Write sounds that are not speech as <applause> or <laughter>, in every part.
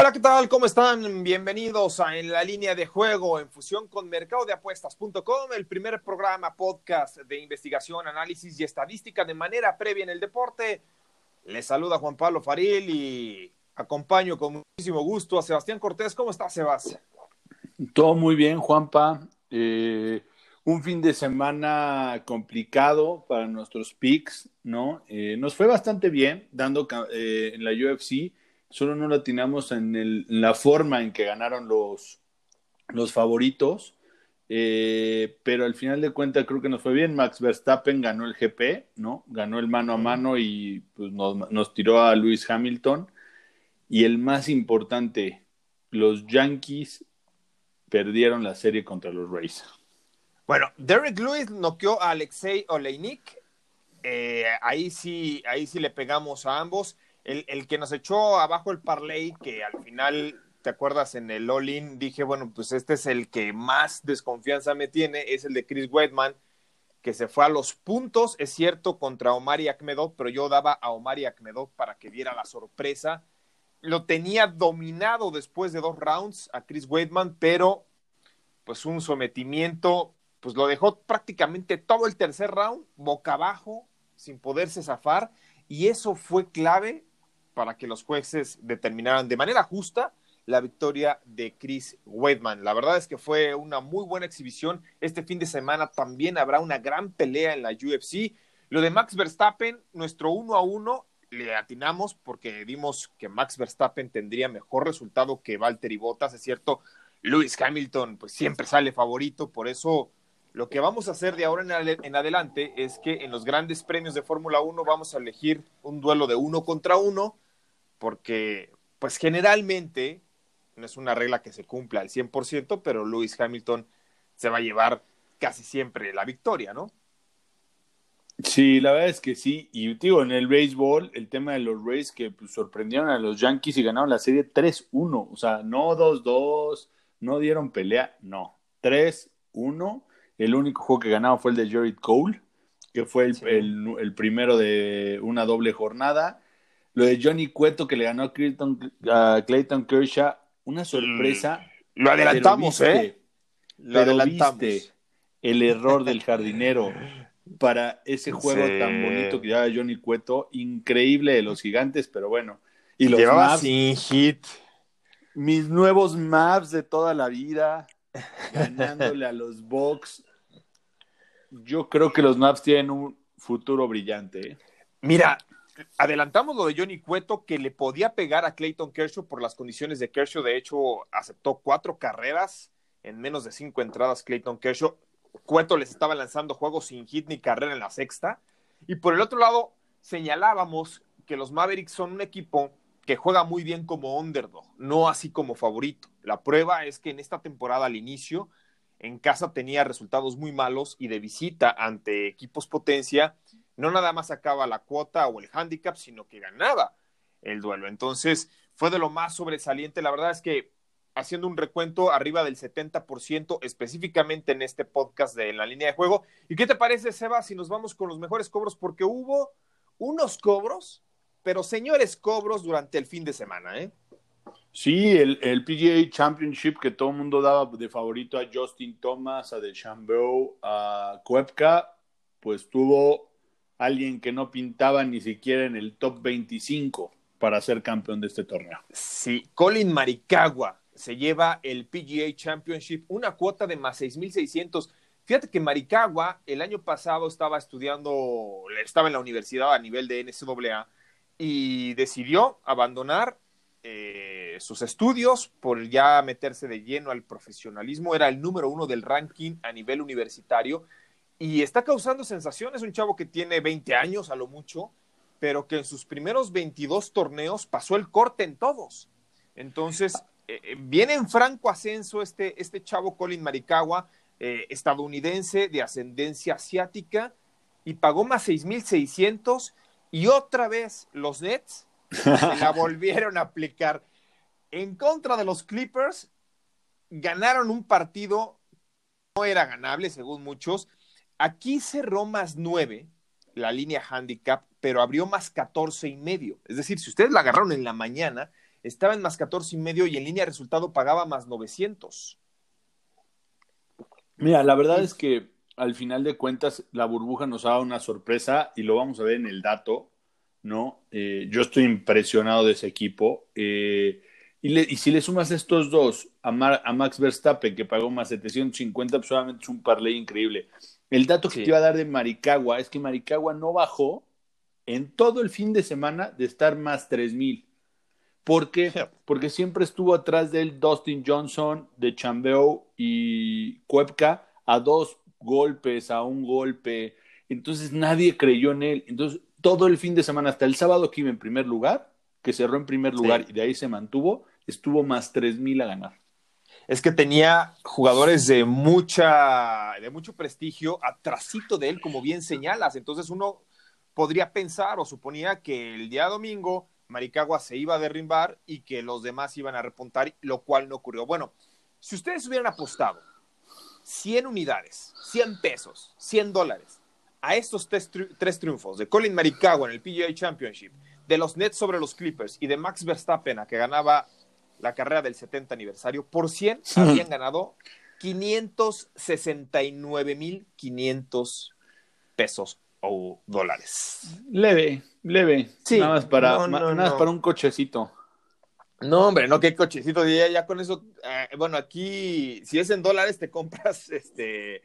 Hola, ¿qué tal? ¿Cómo están? Bienvenidos a En la línea de juego en fusión con mercadodeapuestas.com, el primer programa podcast de investigación, análisis y estadística de manera previa en el deporte. Les saluda Juan Pablo Faril y acompaño con muchísimo gusto a Sebastián Cortés. ¿Cómo estás, Sebastián? Todo muy bien, Juanpa. Eh, un fin de semana complicado para nuestros picks, ¿no? Eh, nos fue bastante bien dando eh, en la UFC solo no latinamos en, el, en la forma en que ganaron los, los favoritos, eh, pero al final de cuentas creo que nos fue bien. Max Verstappen ganó el GP, ¿no? Ganó el mano a mano y pues, nos, nos tiró a Lewis Hamilton. Y el más importante, los Yankees perdieron la serie contra los Rays. Bueno, Derek Lewis noqueó a Alexei Oleinik. Eh, ahí sí, ahí sí le pegamos a ambos el, que nos echó abajo el parlay, que al final, ¿te acuerdas? En el all-in dije, bueno, pues este es el que más desconfianza me tiene, es el de Chris Weidman, que se fue a los puntos, es cierto, contra Omar Akmedov, pero yo daba a Omar Akmedov para que diera la sorpresa. Lo tenía dominado después de dos rounds a Chris Weidman, pero pues un sometimiento, pues lo dejó prácticamente todo el tercer round boca abajo, sin poderse zafar, y eso fue clave para que los jueces determinaran de manera justa la victoria de Chris Weidman. La verdad es que fue una muy buena exhibición. Este fin de semana también habrá una gran pelea en la UFC. Lo de Max Verstappen, nuestro uno a uno, le atinamos porque dimos que Max Verstappen tendría mejor resultado que Valtteri Bottas. Es cierto, Lewis Hamilton pues siempre sale favorito, por eso lo que vamos a hacer de ahora en, en adelante es que en los grandes premios de Fórmula 1 vamos a elegir un duelo de uno contra uno porque pues generalmente no es una regla que se cumpla al 100%, pero Lewis Hamilton se va a llevar casi siempre la victoria, ¿no? Sí, la verdad es que sí. Y digo, en el béisbol, el tema de los Rays que pues, sorprendieron a los Yankees y ganaron la serie 3-1. O sea, no 2-2, no dieron pelea, no. 3-1. El único juego que ganaron fue el de Jared Cole, que fue el, el primero de una doble jornada. Lo de Johnny Cueto que le ganó a Clayton, Kershaw, una sorpresa. Mm, lo adelantamos, ¿eh? Lo adelantamos. Viste el error del jardinero para ese <laughs> juego tan bonito que llevaba Johnny Cueto, increíble de los gigantes, pero bueno. Y los maps, sin hit. Mis nuevos maps de toda la vida, <laughs> ganándole a los Bucks. Yo creo que los maps tienen un futuro brillante. ¿eh? Mira, adelantamos lo de Johnny Cueto, que le podía pegar a Clayton Kershaw por las condiciones de Kershaw. De hecho, aceptó cuatro carreras en menos de cinco entradas Clayton Kershaw. Cueto les estaba lanzando juegos sin hit ni carrera en la sexta. Y por el otro lado, señalábamos que los Mavericks son un equipo que juega muy bien como underdog, no así como favorito. La prueba es que en esta temporada al inicio, en casa tenía resultados muy malos y de visita ante equipos potencia no nada más sacaba la cuota o el handicap, sino que ganaba el duelo. Entonces, fue de lo más sobresaliente. La verdad es que haciendo un recuento arriba del 70% específicamente en este podcast de la línea de juego. ¿Y qué te parece, Seba, si nos vamos con los mejores cobros? Porque hubo unos cobros, pero señores cobros durante el fin de semana, ¿eh? Sí, el, el PGA Championship que todo el mundo daba de favorito a Justin Thomas, a DeChambeau, a Koepka, pues tuvo alguien que no pintaba ni siquiera en el top 25 para ser campeón de este torneo. Sí, Colin Maricagua se lleva el PGA Championship, una cuota de más 6.600. Fíjate que Maricagua el año pasado estaba estudiando, estaba en la universidad a nivel de NCAA y decidió abandonar eh, sus estudios, por ya meterse de lleno al profesionalismo. Era el número uno del ranking a nivel universitario y está causando sensaciones. Un chavo que tiene 20 años a lo mucho, pero que en sus primeros 22 torneos pasó el corte en todos. Entonces, eh, eh, viene en franco ascenso este, este chavo Colin Maricagua, eh, estadounidense de ascendencia asiática, y pagó más 6.600 y otra vez los Nets la <laughs> volvieron a aplicar. En contra de los Clippers, ganaron un partido, no era ganable según muchos. Aquí cerró más 9 la línea handicap, pero abrió más 14 y medio. Es decir, si ustedes la agarraron en la mañana, estaba en más 14 y medio y en línea de resultado pagaba más 900. Mira, la verdad es que al final de cuentas la burbuja nos ha dado una sorpresa y lo vamos a ver en el dato, ¿no? Eh, yo estoy impresionado de ese equipo. Eh, y, si le sumas estos dos a, a, Max Verstappen, que pagó más 750, pues solamente es un parlay increíble. El dato que te iba a dar de Maricagua es que Maricagua no bajó en todo el fin de semana de estar más 3000. ¿Por qué? Porque siempre estuvo atrás de él Dustin Johnson, de Chambeo y Cuepka a dos golpes, a un golpe. Entonces nadie creyó en él. Entonces todo el fin de semana, hasta el sábado que iba en primer lugar, que cerró en primer lugar y de ahí se mantuvo, estuvo más 3000 a ganar es que tenía jugadores de mucha, de mucho prestigio atrasito de él, como bien señalas. Entonces uno podría pensar o suponía que el día domingo Maricagua se iba a derrimbar y que los demás iban a repuntar, lo cual no ocurrió. Bueno, si ustedes hubieran apostado 100 unidades, 100 pesos, 100 dólares a estos tres, tres triunfos de Colin Maricagua en el PGA Championship, de los Nets sobre los Clippers y de Max Verstappen a que ganaba la carrera del 70 aniversario, por 100 <laughs> habían ganado 569.500 pesos o dólares. Leve, leve. Sí, nada más para, nada más para un cochecito. No, hombre, no, qué cochecito. Ya, ya con eso, eh, bueno, aquí, si es en dólares, te compras <laughs> este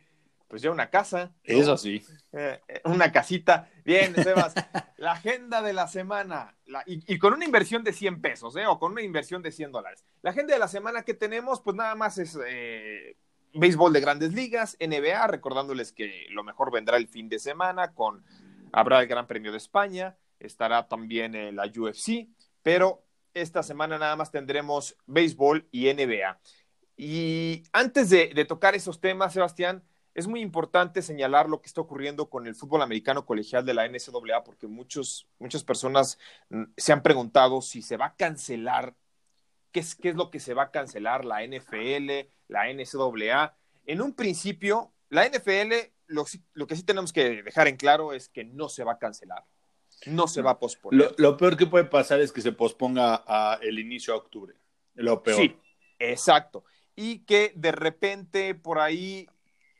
pues ya una casa. Eso sí. Eh, eh, una casita. Bien, Sebas, la agenda de la semana, y, con una inversión de 100 pesos, ¿eh? O con una inversión de 100 dólares. La agenda de la semana que tenemos, pues nada más es eh, béisbol de grandes ligas, NBA, recordándoles que lo mejor vendrá el fin de semana, con habrá el Gran Premio de España, estará también la UFC, pero esta semana nada más tendremos béisbol y NBA. Y antes de tocar esos temas, Sebastián, es muy importante señalar lo que está ocurriendo con el fútbol americano colegial de la NCAA, porque muchos, muchas personas mm, se han preguntado si se va a cancelar, qué es, qué es lo que se va a cancelar, la NFL, la NCAA. En un principio, la NFL, lo, lo que sí tenemos que dejar en claro es que no se va a cancelar, no se va a posponer. Lo, peor que puede pasar es que se posponga a el inicio de octubre, lo peor. Sí, exacto. Y que de repente por ahí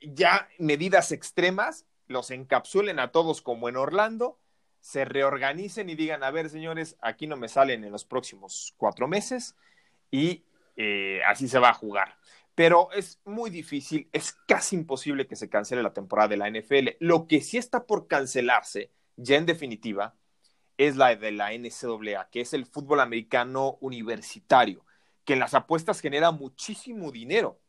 ya medidas extremas, los encapsulen a todos como en Orlando, se reorganicen y digan, a ver, señores, aquí no me salen en los próximos cuatro meses y eh, así se va a jugar. Pero es muy difícil, es casi imposible que se cancele la temporada de la NFL. Lo que sí está por cancelarse, ya en definitiva, es la de la NCAA, que es el fútbol americano universitario, que en las apuestas genera muchísimo dinero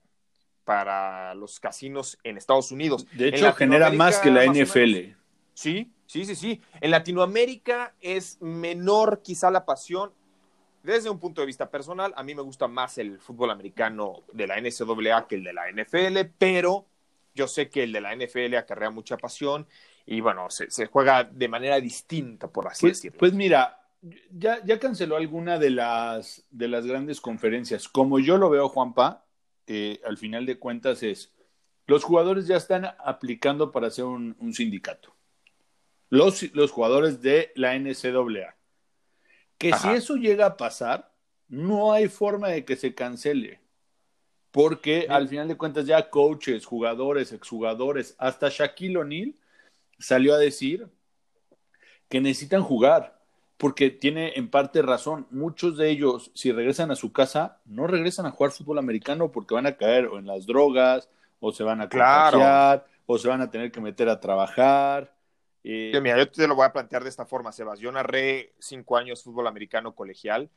para los casinos en Estados Unidos. De hecho, genera más que la NFL. Sí, sí, sí, sí. En Latinoamérica es menor quizá la pasión. Desde un punto de vista personal, a mí me gusta más el fútbol americano de la NCAA que el de la NFL, pero yo sé que el de la NFL acarrea mucha pasión y bueno, se, juega de manera distinta, por así pues, decirlo. Pues mira, ya, ya canceló alguna de las, de las grandes conferencias. Como yo lo veo, Juanpa, eh, al final de cuentas es, los jugadores ya están aplicando para hacer un, sindicato. Los, los, jugadores de la NCAA. Que si eso llega a pasar, no hay forma de que se cancele. Porque al final de cuentas ya coaches, jugadores, exjugadores, hasta Shaquille O'Neal salió a decir que necesitan jugar porque tiene en parte razón. Muchos de ellos, si regresan a su casa, no regresan a jugar fútbol americano porque van a caer o en las drogas, o se van a contagiar, o se van a tener que meter a trabajar. Eh... Mira, yo te lo voy a plantear de esta forma, Sebas. Yo narré cinco años fútbol americano colegial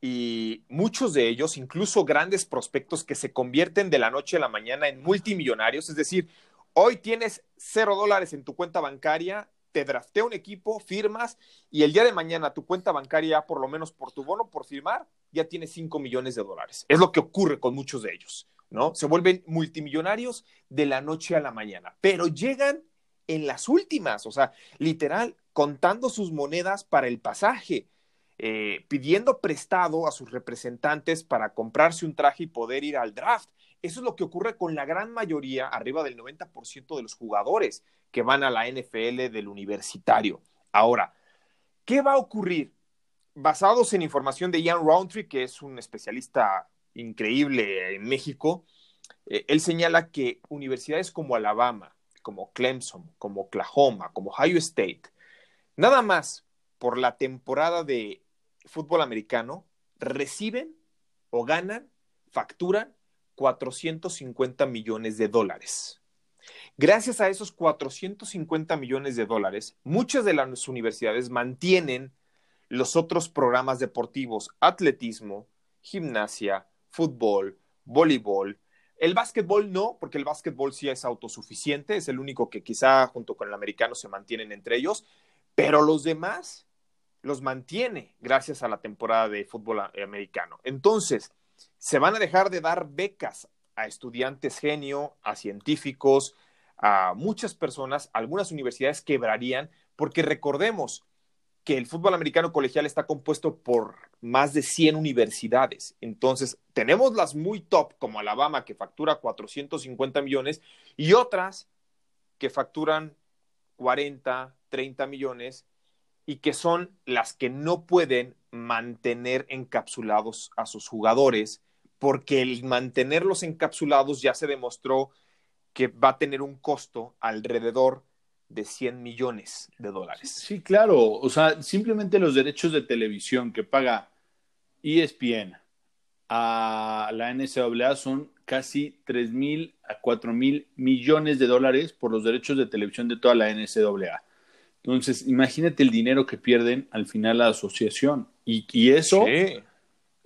y muchos de ellos, incluso grandes prospectos que se convierten de la noche a la mañana en multimillonarios, es decir, hoy tienes cero dólares en tu cuenta bancaria, te draftea un equipo, firmas y el día de mañana tu cuenta bancaria, por lo menos por tu bono, por firmar, ya tiene cinco millones de dólares. Es lo que ocurre con muchos de ellos, ¿no? Se vuelven multimillonarios de la noche a la mañana, pero llegan en las últimas, o sea, literal, contando sus monedas para el pasaje eh, pidiendo prestado a sus representantes para comprarse un traje y poder ir al draft. Eso es lo que ocurre con la gran mayoría, arriba del 90% de los jugadores que van a la NFL del universitario. Ahora, ¿qué va a ocurrir? Basados en información de Ian Roundtree, que es un especialista increíble en México, eh, él señala que universidades como Alabama, como Clemson, como Oklahoma, como Ohio State, nada más por la temporada de fútbol americano reciben o ganan, facturan 450 millones de dólares. Gracias a esos 450 millones de dólares, muchas de las universidades mantienen los otros programas deportivos, atletismo, gimnasia, fútbol, voleibol. El básquetbol no, porque el básquetbol sí es autosuficiente, es el único que quizá junto con el americano se mantienen entre ellos, pero los demás los mantiene gracias a la temporada de fútbol americano. Entonces, se van a dejar de dar becas a estudiantes genio, a científicos, a muchas personas, algunas universidades quebrarían, porque recordemos que el fútbol americano colegial está compuesto por más de 100 universidades. Entonces, tenemos las muy top, como Alabama, que factura 450 millones, y otras que facturan 40, 30 millones, y que son las que no pueden mantener encapsulados a sus jugadores, porque el mantenerlos encapsulados ya se demostró que va a tener un costo alrededor de 100 millones de dólares. Sí, claro, o sea, simplemente los derechos de televisión que paga ESPN a la NCAA son casi 3 mil a 4 mil millones de dólares por los derechos de televisión de toda la NCAA. Entonces, imagínate el dinero que pierden al final la asociación. Y, eso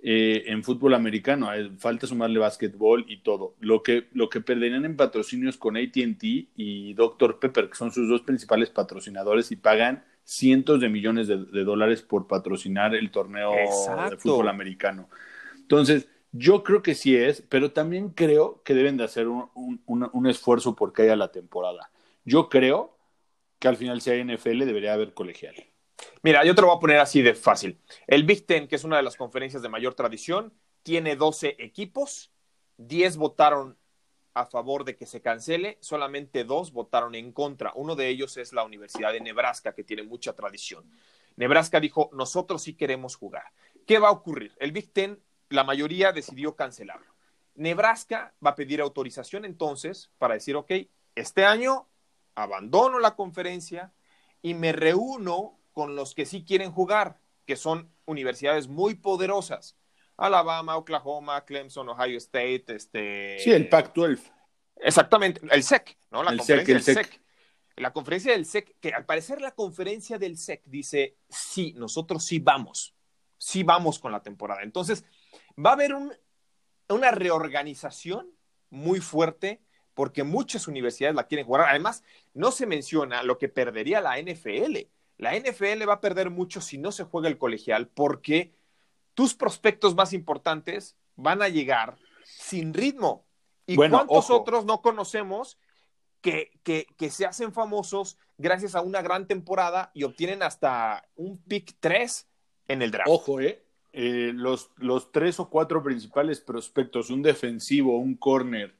eh, en fútbol americano, eh, falta sumarle básquetbol y todo. Lo que, lo que perderían en patrocinios con ATT y Dr. Pepper, que son sus dos principales patrocinadores y pagan cientos de millones de, dólares por patrocinar el torneo de fútbol americano. Entonces, yo creo que sí es, pero también creo que deben de hacer un, un esfuerzo porque haya la temporada. Yo creo que al final sea NFL, debería haber colegial. Mira, yo te lo voy a poner así de fácil. El Big Ten, que es una de las conferencias de mayor tradición, tiene 12 equipos, 10 votaron a favor de que se cancele, solamente dos votaron en contra. Uno de ellos es la Universidad de Nebraska, que tiene mucha tradición. Nebraska dijo, nosotros sí queremos jugar. ¿Qué va a ocurrir? El Big Ten, la mayoría decidió cancelarlo. Nebraska va a pedir autorización entonces para decir, ok, este año abandono la conferencia y me reúno con los que sí quieren jugar, que son universidades muy poderosas. Alabama, Oklahoma, Clemson, Ohio State, este... Sí, el Pac-12. Exactamente, el SEC, ¿no? La conferencia del SEC. La conferencia del SEC, que al parecer la conferencia del SEC dice, sí, nosotros sí vamos, sí vamos con la temporada. Entonces, va a haber una reorganización muy fuerte porque muchas universidades la quieren jugar. Además, no se menciona lo que perdería la NFL. La NFL va a perder mucho si no se juega el colegial porque tus prospectos más importantes van a llegar sin ritmo. ¿Y cuántos otros no conocemos que, que, que, se hacen famosos gracias a una gran temporada y obtienen hasta un pick 3 en el draft? Ojo, ¿eh? eh los, los tres o cuatro principales prospectos, un defensivo, un corner,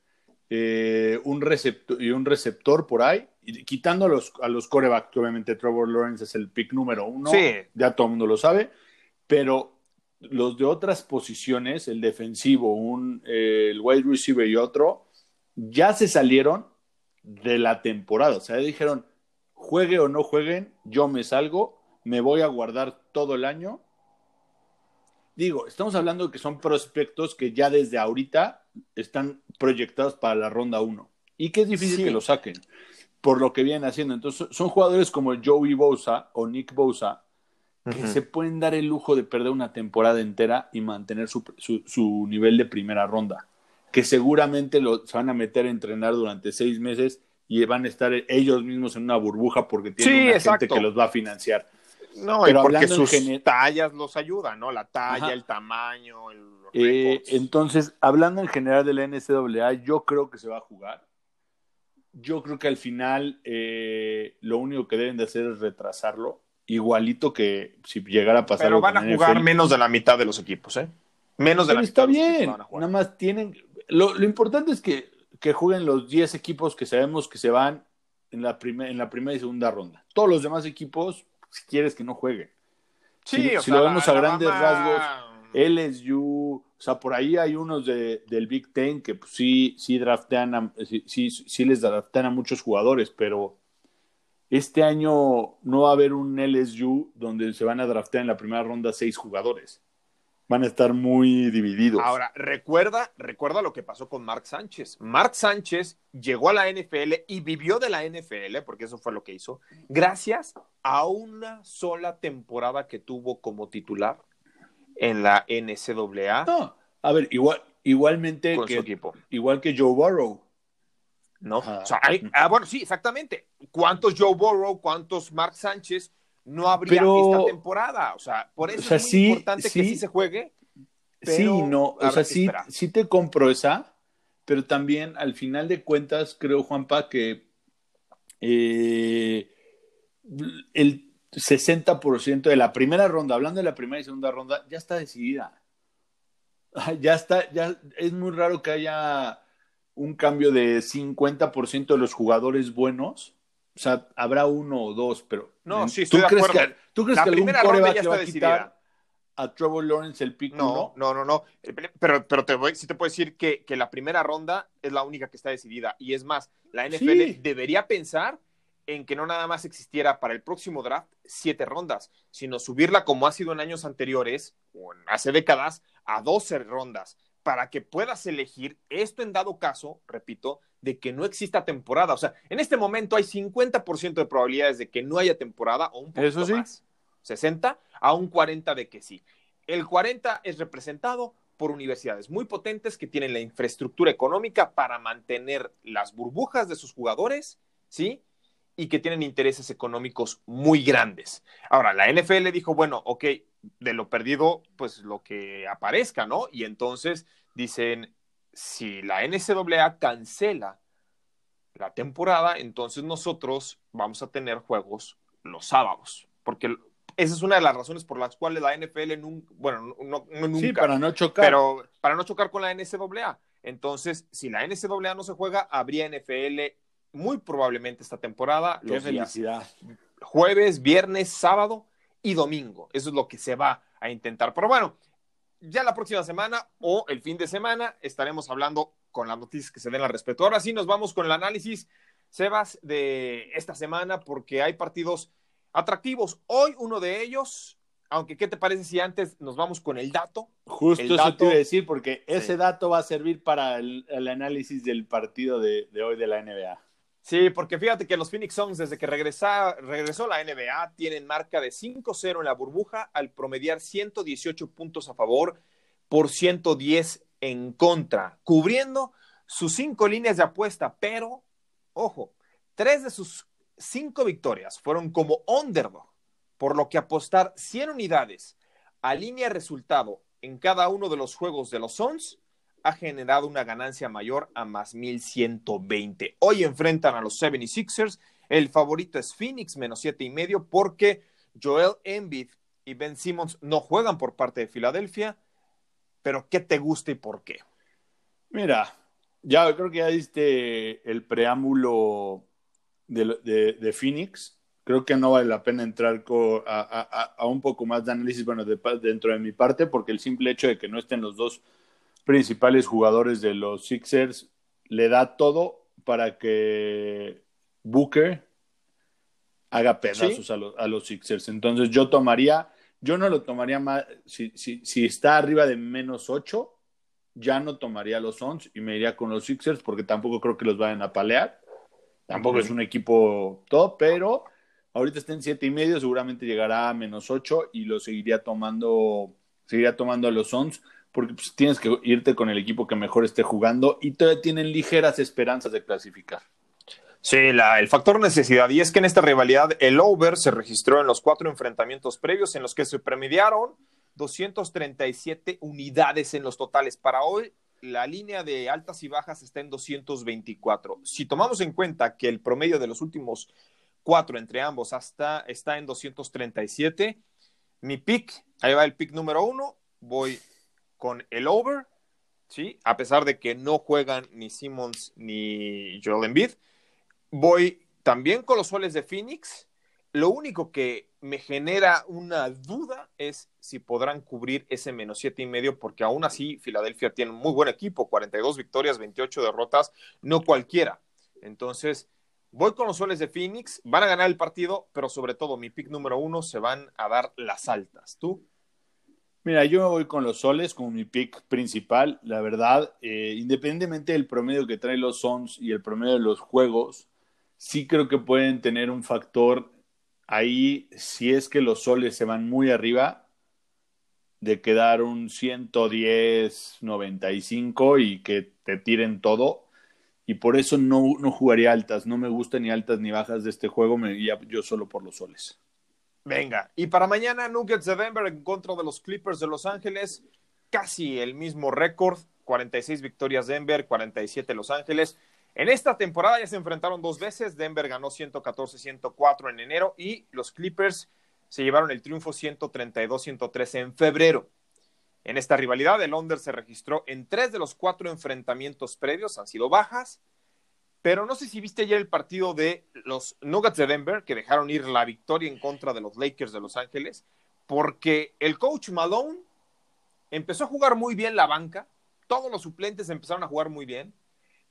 eh, un receptor y un receptor por ahí, quitando a los, a los coreback, que obviamente Trevor Lawrence es el pick número uno, ya todo el mundo lo sabe, pero los de otras posiciones, el defensivo, un, eh, el wide receiver y otro, ya se salieron de la temporada, o sea, dijeron, juegue o no jueguen, yo me salgo, me voy a guardar todo el año. Digo, estamos hablando de que son prospectos que ya desde ahorita están proyectados para la ronda 1 y que es difícil que lo saquen por lo que vienen haciendo. Entonces, son jugadores como Joey Bosa o Nick Bosa que se pueden dar el lujo de perder una temporada entera y mantener su, su, nivel de primera ronda. Que seguramente lo, se van a meter a entrenar durante seis meses y van a estar ellos mismos en una burbuja porque tienen una gente que los va a financiar. No, Pero y porque sus tallas los ayudan, ¿no? La talla, el tamaño, el eh, entonces, hablando en general de la NCAA, yo creo que se va a jugar. Yo creo que al final eh, lo único que deben de hacer es retrasarlo, igualito que si llegara a pasar. Pero van a jugar menos de la mitad de los equipos, ¿eh? Menos de la mitad. Está bien, nada más tienen. Lo, lo importante es que, que, jueguen los 10 equipos que sabemos que se van en la, en la primera y segunda ronda. Todos los demás equipos, si quieres que no jueguen. Sí, si, lo vemos a grandes rasgos, LSU, o sea, por ahí hay unos de, del Big Ten que pues, sí, sí draftean, sí, sí, les draftean a muchos jugadores, pero este año no va a haber un LSU donde se van a draftear en la primera ronda seis jugadores. Van a estar muy divididos. Ahora, recuerda, recuerda lo que pasó con Mark Sánchez. Mark Sánchez llegó a la NFL y vivió de la NFL, porque eso fue lo que hizo, gracias a una sola temporada que tuvo como titular en la NCAA. No, a ver, igual, igualmente que, equipo. igual que Joe Burrow. ¿No? ah, bueno, sí, exactamente. ¿Cuántos Joe Burrow, cuántos Mark Sánchez no habría esta temporada? O sea, por eso es muy importante que sí se juegue. sí, no, o sea, sí, sí te compro esa, pero también al final de cuentas creo, Juanpa, que eh, el 60% de la primera ronda, hablando de la primera y segunda ronda, ya está decidida. <laughs> Ya está, ya es muy raro que haya un cambio de 50% de los jugadores buenos. O sea, habrá uno o dos, pero. No, sí, estoy ¿tú crees Que, ¿Tú crees que algún ronda ya va a quitar a Trevor Lawrence el pick? No, no, no, no. Pero, pero te voy, sí te puedo decir que, que, la primera ronda es la única que está decidida. Y es más, la NFL debería pensar en que no nada más existiera para el próximo draft siete rondas, sino subirla como ha sido en años anteriores o en hace décadas a doce rondas para que puedas elegir esto en dado caso, repito, de que no exista temporada. O sea, en este momento hay 50% de probabilidades de que no haya temporada o un poquito Eso sí. más. 60 a un 40 de que sí. El 40 es representado por universidades muy potentes que tienen la infraestructura económica para mantener las burbujas de sus jugadores, ¿sí? Y que tienen intereses económicos muy grandes. Ahora, la NFL dijo, bueno, ok, de lo perdido, pues lo que aparezca, ¿no? Y entonces dicen, si la NCAA cancela la temporada, entonces nosotros vamos a tener juegos los sábados, porque esa es una de las razones por las cuales la NFL, nunca, bueno, no, nunca, sí, para no chocar. Pero para no chocar con la NCAA. Entonces, si la NCAA no se juega, habría NFL muy probablemente esta temporada. Qué felicidad. jueves, viernes, sábado y domingo. Eso es lo que se va a intentar. Pero bueno, ya la próxima semana o el fin de semana estaremos hablando con las noticias que se den al respecto. Ahora sí nos vamos con el análisis, Sebas, de esta semana porque hay partidos atractivos. Hoy uno de ellos, aunque ¿qué te parece si antes nos vamos con el dato? Justo eso te iba a decir porque ese dato va a servir para el, análisis del partido de hoy de la NBA. Sí, porque fíjate que los Phoenix Suns, desde que regresó la NBA, tienen marca de 5-0 en la burbuja al promediar 118 puntos a favor por 110 en contra, cubriendo sus cinco líneas de apuesta, pero, ojo, tres de sus cinco victorias fueron como underdog, por lo que apostar 100 unidades a línea resultado en cada uno de los juegos de los Suns ha generado una ganancia mayor a más 1120. Hoy enfrentan a los 76ers. El favorito es Phoenix, menos siete y medio, porque Joel Embiid y Ben Simmons no juegan por parte de Filadelfia. Pero, ¿qué te gusta y por qué? Mira, ya creo que ya diste el preámbulo de, Phoenix. Creo que no vale la pena entrar a, un poco más de análisis, bueno, dentro de mi parte, porque el simple hecho de que no estén los dos principales jugadores de los Sixers le da todo para que Booker haga pedazos a, los, a, los, Sixers. Entonces yo tomaría, yo no lo tomaría más, si, si, si está arriba de menos 8, ya no tomaría los Suns y me iría con los Sixers porque tampoco creo que los vayan a palear. Tampoco es un equipo todo, pero Ahorita está en siete y medio, seguramente llegará a menos ocho y lo seguiría tomando, seguiría tomando a los Suns porque pues, tienes que irte con el equipo que mejor esté jugando y todavía tienen ligeras esperanzas de clasificar. Sí, el factor necesidad. Y es que en esta rivalidad el over se registró en los cuatro enfrentamientos previos en los que se promediaron 237 unidades en los totales. Para hoy, la línea de altas y bajas está en 224. Si tomamos en cuenta que el promedio de los últimos cuatro entre ambos hasta está en 237, mi pick, ahí va el pick número uno, voy con el over, ¿sí? A pesar de que no juegan ni Simmons ni Joel Embiid Voy también con los soles de Phoenix. Lo único que me genera una duda es si podrán cubrir ese menos siete y medio, porque aún así Filadelfia tiene un muy buen equipo, 42 victorias, 28 derrotas, no cualquiera. Entonces, voy con los soles de Phoenix, van a ganar el partido, pero sobre todo mi pick número uno se van a dar las altas. ¿Tú? Mira, yo me voy con los soles como mi pick principal. La verdad, eh, independientemente del promedio que trae los Suns y el promedio de los juegos, sí creo que pueden tener un factor ahí, si es que los soles se van muy arriba, de quedar un 110, 95 y que te tiren todo. Y por eso no, no jugaría altas. No me gustan ni altas ni bajas de este juego. Me iría yo solo por los soles. Venga, y para mañana Nuggets de Denver en contra de los Clippers de Los Ángeles. Casi el mismo récord. 46 victorias Denver, 47 Los Ángeles. En esta temporada ya se enfrentaron dos veces. Denver ganó 114-104 en enero y los Clippers se llevaron el triunfo 132-113 en febrero. En esta rivalidad, el Under se registró en tres de los cuatro enfrentamientos previos, han sido bajas, pero no sé si viste ayer el partido de los Nuggets de Denver, que dejaron ir la victoria en contra de los Lakers de Los Ángeles, porque el coach Malone empezó a jugar muy bien la banca, todos los suplentes empezaron a jugar muy bien,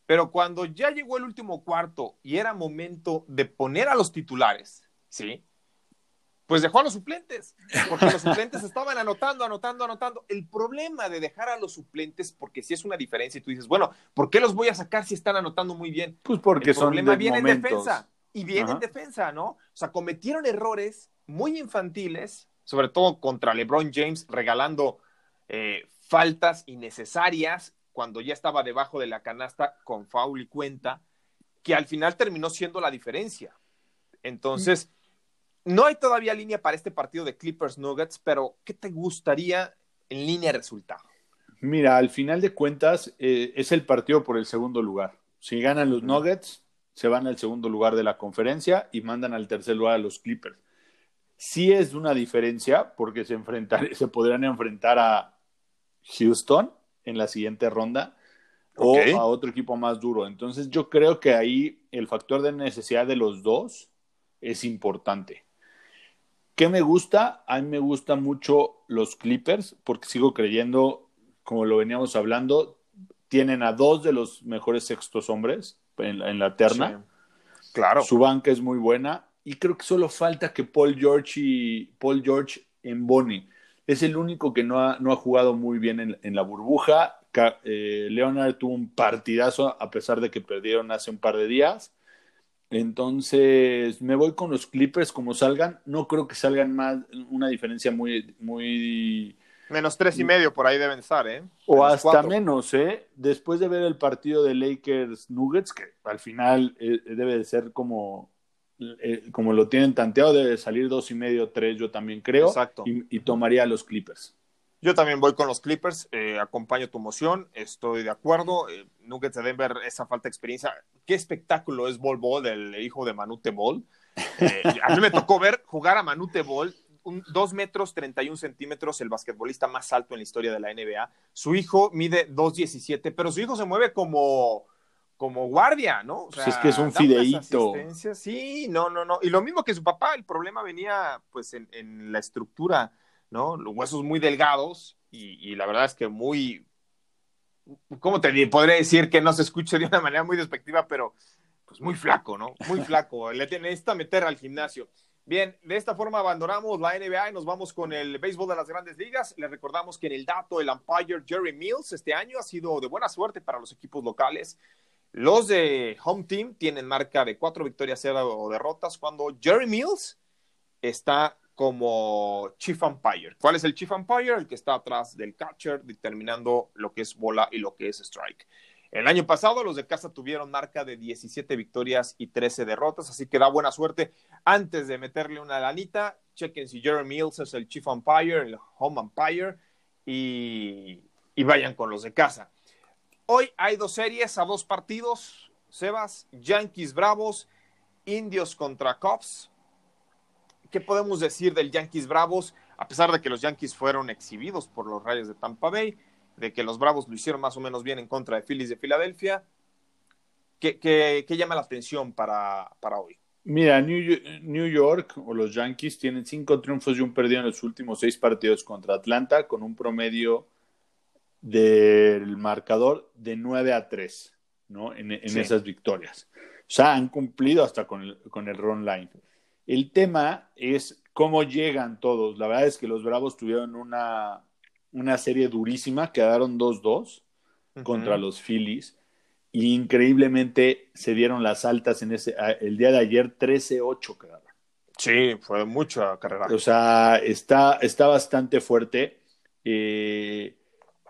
pero cuando ya llegó el último cuarto y era momento de poner a los titulares, ¿sí? Pues dejó a los suplentes, porque los <laughs> suplentes estaban anotando, anotando, anotando. El problema de dejar a los suplentes, porque si es una diferencia y tú dices, bueno, ¿por qué los voy a sacar si están anotando muy bien? Pues porque el son problema viene en defensa y viene en defensa, ¿no? O sea, cometieron errores muy infantiles, sobre todo contra LeBron James, regalando eh, faltas innecesarias cuando ya estaba debajo de la canasta con foul y cuenta, que al final terminó siendo la diferencia. Entonces, no hay todavía línea para este partido de Clippers Nuggets, pero ¿qué te gustaría en línea de resultado? Mira, al final de cuentas eh, es el partido por el segundo lugar. Si ganan los Nuggets, se van al segundo lugar de la conferencia y mandan al tercer lugar a los Clippers. Sí es una diferencia porque se, enfrentar, <laughs> se podrán enfrentar a Houston, en la siguiente ronda o a otro equipo más duro. Entonces yo creo que ahí el factor de necesidad de los dos es importante. ¿Qué me gusta? A mí me gustan mucho los Clippers porque sigo creyendo, como lo veníamos hablando, tienen a dos de los mejores sextos hombres en, la terna. Claro. Su banca es muy buena y creo que solo falta que Paul George y Paul George en Bonnie es el único que no ha, no ha jugado muy bien en, la burbuja. Eh, Leonard tuvo un partidazo a pesar de que perdieron hace un par de días. Entonces, me voy con los Clippers como salgan. No creo que salgan más, una diferencia muy, muy. Menos tres y medio por ahí deben estar, ¿eh? O hasta menos, ¿eh? Después de ver el partido de Lakers Nuggets, que al final eh, debe de ser como eh, como lo tienen tanteado, debe salir dos y medio, tres, yo también creo. Exacto. Y, tomaría a los Clippers. Yo también voy con los Clippers, eh, acompaño tu moción, estoy de acuerdo. Eh, Nuggets de Denver, esa falta de experiencia. Qué espectáculo es Bol Bol, el hijo de Manute Bol. Eh, a mí me tocó ver jugar a Manute Bol, un, dos metros 31 centímetros, el basquetbolista más alto en la historia de la NBA. Su hijo mide 2.17, pero su hijo se mueve como como guardia, ¿no? O sea, es que es un fideíto. Sí, no, no, no. Y lo mismo que su papá, el problema venía pues en, la estructura, ¿no? Los huesos muy delgados y, la verdad es que muy, ¿cómo te podría decir que no se escuche de una manera muy despectiva, pero pues muy flaco, ¿no? Muy flaco. Le necesita meter al gimnasio. Bien, de esta forma abandonamos la NBA y nos vamos con el béisbol de las grandes ligas. Les recordamos que en el dato el umpire Jerry Mills este año ha sido de buena suerte para los equipos locales Los de Home Team tienen marca de cuatro victorias, cero derrotas, cuando Jerry Mills está como Chief Umpire. ¿Cuál es el Chief Umpire? El que está atrás del catcher, determinando lo que es bola y lo que es strike. El año pasado los de casa tuvieron marca de 17 victorias y 13 derrotas, así que da buena suerte. Antes de meterle una lanita, chequen si Jeremy Mills es el Chief Umpire, el Home Umpire, y, y vayan con los de casa. Hoy hay dos series a dos partidos, Sebas, Yankees Bravos, Indios contra Cubs. ¿Qué podemos decir del Yankees Bravos? A pesar de que los Yankees fueron exhibidos por los Rayos de Tampa Bay, de que los Bravos lo hicieron más o menos bien en contra de Phillies de Filadelfia, ¿qué, llama la atención para, para hoy? Mira, New York o los Yankees tienen cinco triunfos y un perdido en los últimos seis partidos contra Atlanta con un promedio del marcador de 9 a 3, ¿no? En, esas victorias. O sea, han cumplido hasta con el, con el run line. El tema es cómo llegan todos. La verdad es que los Bravos tuvieron una, una serie durísima, quedaron 2-2 contra los Phillies. Y increíblemente se dieron las altas en ese. El día de ayer, 13-8 quedaron. Sí, fue mucha carrera. O sea, está, está bastante fuerte. Eh,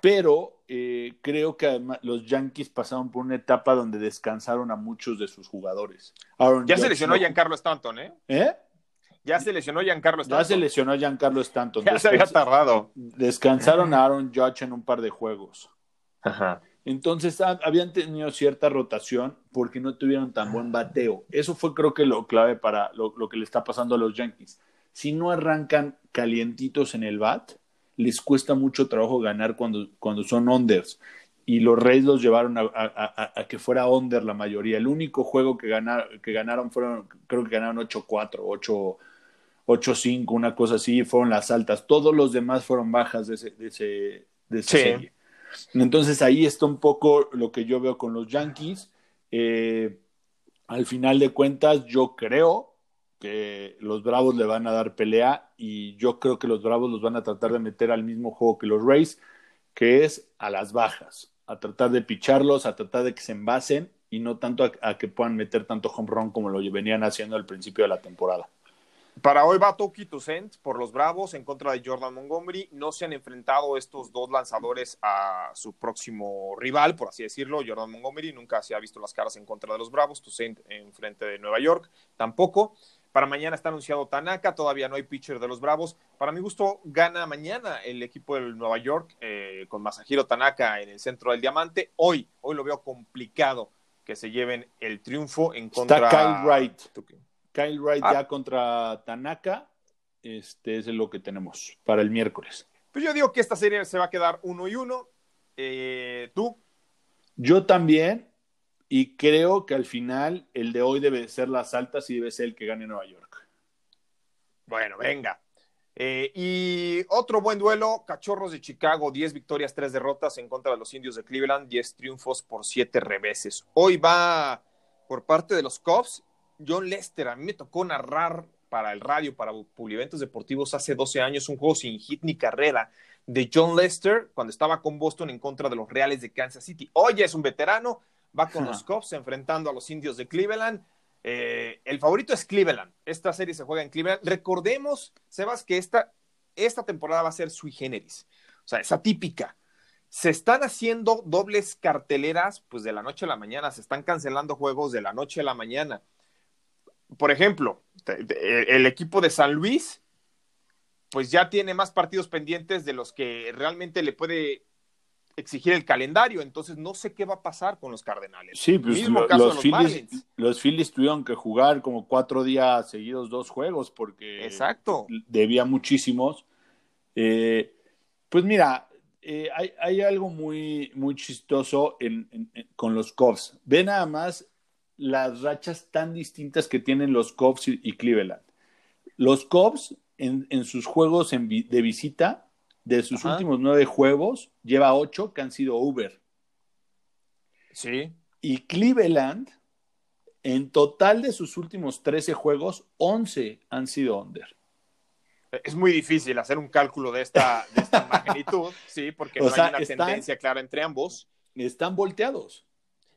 pero eh, creo que además los Yankees pasaron por una etapa donde descansaron a muchos de sus jugadores. ya se lesionó Giancarlo Stanton, ¿eh? ¿Eh? Ya se lesionó Giancarlo Stanton. Ya se lesionó Giancarlo Stanton. Ya se había tardado. Descansaron a Aaron Judge en un par de juegos. Ajá. Entonces habían tenido cierta rotación porque no tuvieron tan buen bateo. Eso fue creo que lo clave para lo, lo que le está pasando a los Yankees. Si no arrancan calientitos en el bat, les cuesta mucho trabajo ganar cuando, cuando son unders. Y los Reyes los llevaron a, que fuera under la mayoría. El único juego que, que ganaron fueron, creo que ganaron 8-4, 8-5, una cosa así, fueron las altas. Todos los demás fueron bajas de, ese, de, ese, de esa serie. Entonces ahí está un poco lo que yo veo con los Yankees. Eh, al final de cuentas, yo creo que los Bravos le van a dar pelea y yo creo que los Bravos los van a tratar de meter al mismo juego que los Rays, que es a las bajas, a tratar de picharlos, a tratar de que se envasen y no tanto a, que puedan meter tanto home run como lo venían haciendo al principio de la temporada. Para hoy va Toki Toussaint por los Bravos en contra de Jordan Montgomery. No se han enfrentado estos dos lanzadores a su próximo rival, por así decirlo. Jordan Montgomery nunca se ha visto las caras en contra de los Bravos. Toussaint en frente de Nueva York tampoco. Para mañana está anunciado Tanaka, todavía no hay pitcher de los Bravos. Para mi gusto, gana mañana el equipo del Nueva York eh, con Masahiro Tanaka en el centro del diamante. Hoy, hoy lo veo complicado que se lleven el triunfo en contra. Está Kyle Wright. Kyle Wright ah. ya contra Tanaka. Este es lo que tenemos para el miércoles. Pues yo digo que esta serie se va a quedar uno y uno. Eh, ¿Tú? Yo también. Y creo que al final el de hoy debe ser las altas y debe ser el que gane Nueva York. Bueno, venga. Eh, y otro buen duelo, Cachorros de Chicago, 10 victorias, 3 derrotas en contra de los Indios de Cleveland, 10 triunfos por 7 reveses. Hoy va por parte de los Cubs, John Lester, a mí me tocó narrar para el radio, para Publiventos Deportivos hace 12 años, un juego sin hit ni carrera de John Lester cuando estaba con Boston en contra de los Reales de Kansas City. Hoy es un veterano, va con los Cubs enfrentando a los indios de Cleveland. Eh, el favorito es Cleveland. Esta serie se juega en Cleveland. Recordemos, Sebas, que esta, esta temporada va a ser sui generis. O sea, es atípica. Se están haciendo dobles carteleras, pues de la noche a la mañana. Se están cancelando juegos de la noche a la mañana. Por ejemplo, el equipo de San Luis, pues ya tiene más partidos pendientes de los que realmente le puede exigir el calendario, entonces no sé qué va a pasar con los Cardenales. Sí, pues los, Phillies, los Phillies tuvieron que jugar como cuatro días seguidos dos juegos porque Exacto. debía muchísimos. Eh, pues mira, eh, hay, algo muy, muy chistoso con los Cubs. Ve nada más las rachas tan distintas que tienen los Cubs y, Cleveland. Los Cubs en, sus juegos de visita de sus últimos nueve juegos, lleva ocho que han sido Uber. Sí. Y Cleveland, en total de sus últimos 13 juegos, 11 han sido under. Es muy difícil hacer un cálculo de esta, de esta <laughs> magnitud, sí, porque no hay una tendencia clara entre ambos. Están volteados.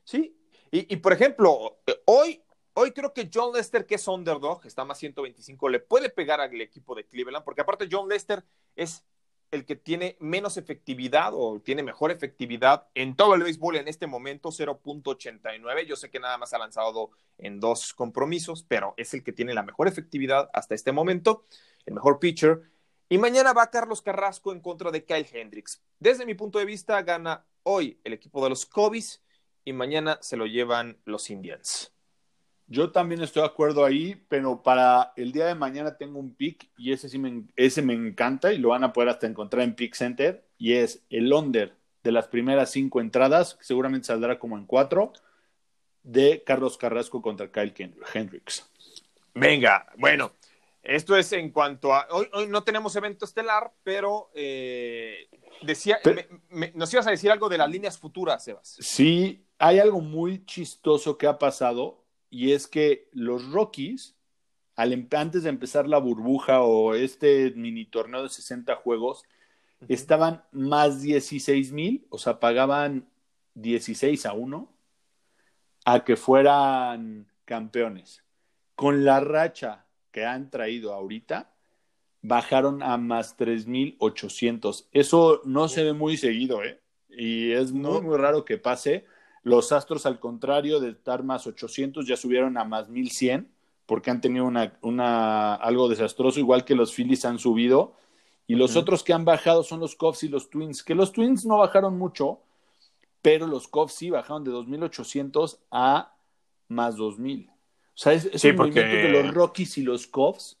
Sí, Y, por ejemplo, hoy, hoy creo que John Lester, que es underdog, está más 125, le puede pegar al equipo de Cleveland, porque aparte John Lester es el que tiene menos efectividad o tiene mejor efectividad en todo el béisbol en este momento, 0.89. Yo sé que nada más ha lanzado en dos compromisos, pero es el que tiene la mejor efectividad hasta este momento, el mejor pitcher. Y mañana va Carlos Carrasco en contra de Kyle Hendricks. Desde mi punto de vista, gana hoy el equipo de los Cobis y mañana se lo llevan los Indians. Yo también estoy de acuerdo ahí, pero para el día de mañana tengo un pick y ese sí me, ese me encanta y lo van a poder hasta encontrar en Pick Center y es el under de las primeras cinco entradas, que seguramente saldrá como en cuatro, de Carlos Carrasco contra Kyle Hendricks. Venga, bueno, esto es en cuanto a. Hoy, hoy no tenemos evento estelar, pero eh, decía, nos ibas a decir algo de las líneas futuras, Sebas. Sí, hay algo muy chistoso que ha pasado y es que los Rockies, al, em, antes de empezar la burbuja o este mini torneo de 60 juegos, estaban más 16 mil, o sea, pagaban 16 a 1 a que fueran campeones. Con la racha que han traído ahorita, bajaron a más 3.800. Eso no se ve muy seguido, ¿eh? Y es muy, muy raro que pase. Los Astros, al contrario de estar más 800, ya subieron a más 1100 porque han tenido una, una, algo desastroso, igual que los Phillies han subido. Y los otros que han bajado son los Cubs y los Twins, que los Twins no bajaron mucho, pero los Cubs sí bajaron de 2.800 a más 2.000. O sea, es, un movimiento de los Rockies y los Cubs.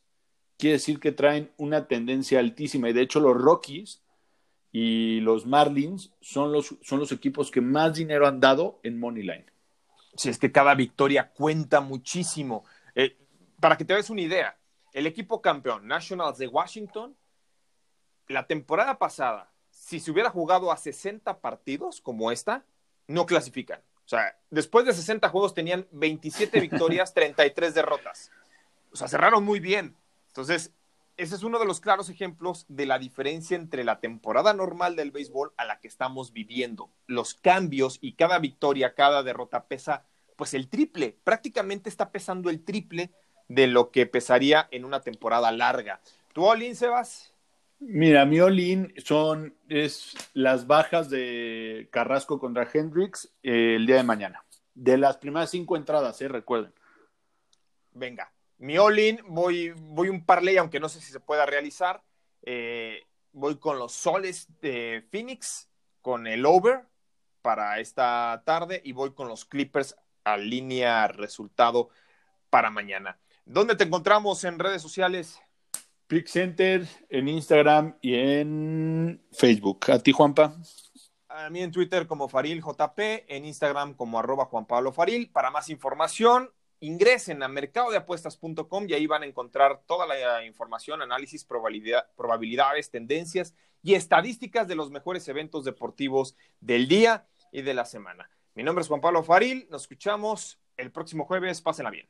Quiere decir que traen una tendencia altísima. Y de hecho, los Rockies y los Marlins son los, son los equipos que más dinero han dado en Moneyline. Sí, es que cada victoria cuenta muchísimo. Eh, para que te des una idea, el equipo campeón, Nationals de Washington, la temporada pasada, si se hubiera jugado a 60 partidos como esta, no clasifican. O sea, después de 60 juegos tenían 27 <laughs> victorias, 33 derrotas. O sea, cerraron muy bien. Entonces, ese es uno de los claros ejemplos de la diferencia entre la temporada normal del béisbol a la que estamos viviendo. Los cambios y cada victoria, cada derrota pesa pues el triple, prácticamente está pesando el triple de lo que pesaría en una temporada larga. ¿Tú, Olin, Sebas? Mira, mi Olin son es las bajas de Carrasco contra Hendrix eh, el día de mañana. De las primeras cinco entradas, eh, recuerden. Venga, mi all-in, voy, voy un parlay, aunque no sé si se pueda realizar. Eh, voy con los soles de Phoenix, con el over para esta tarde y voy con los Clippers a línea resultado para mañana. ¿Dónde te encontramos en redes sociales? Pick Center en Instagram y en Facebook. ¿A ti, Juanpa? A mí en Twitter como Faril JP, en Instagram como arroba Juan Pablo Faril. Para más información, ingresen a mercadodeapuestas.com y ahí van a encontrar toda la información, análisis, probabilidades, tendencias y estadísticas de los mejores eventos deportivos del día y de la semana. Mi nombre es Juan Pablo Faril, nos escuchamos el próximo jueves, pásenla bien.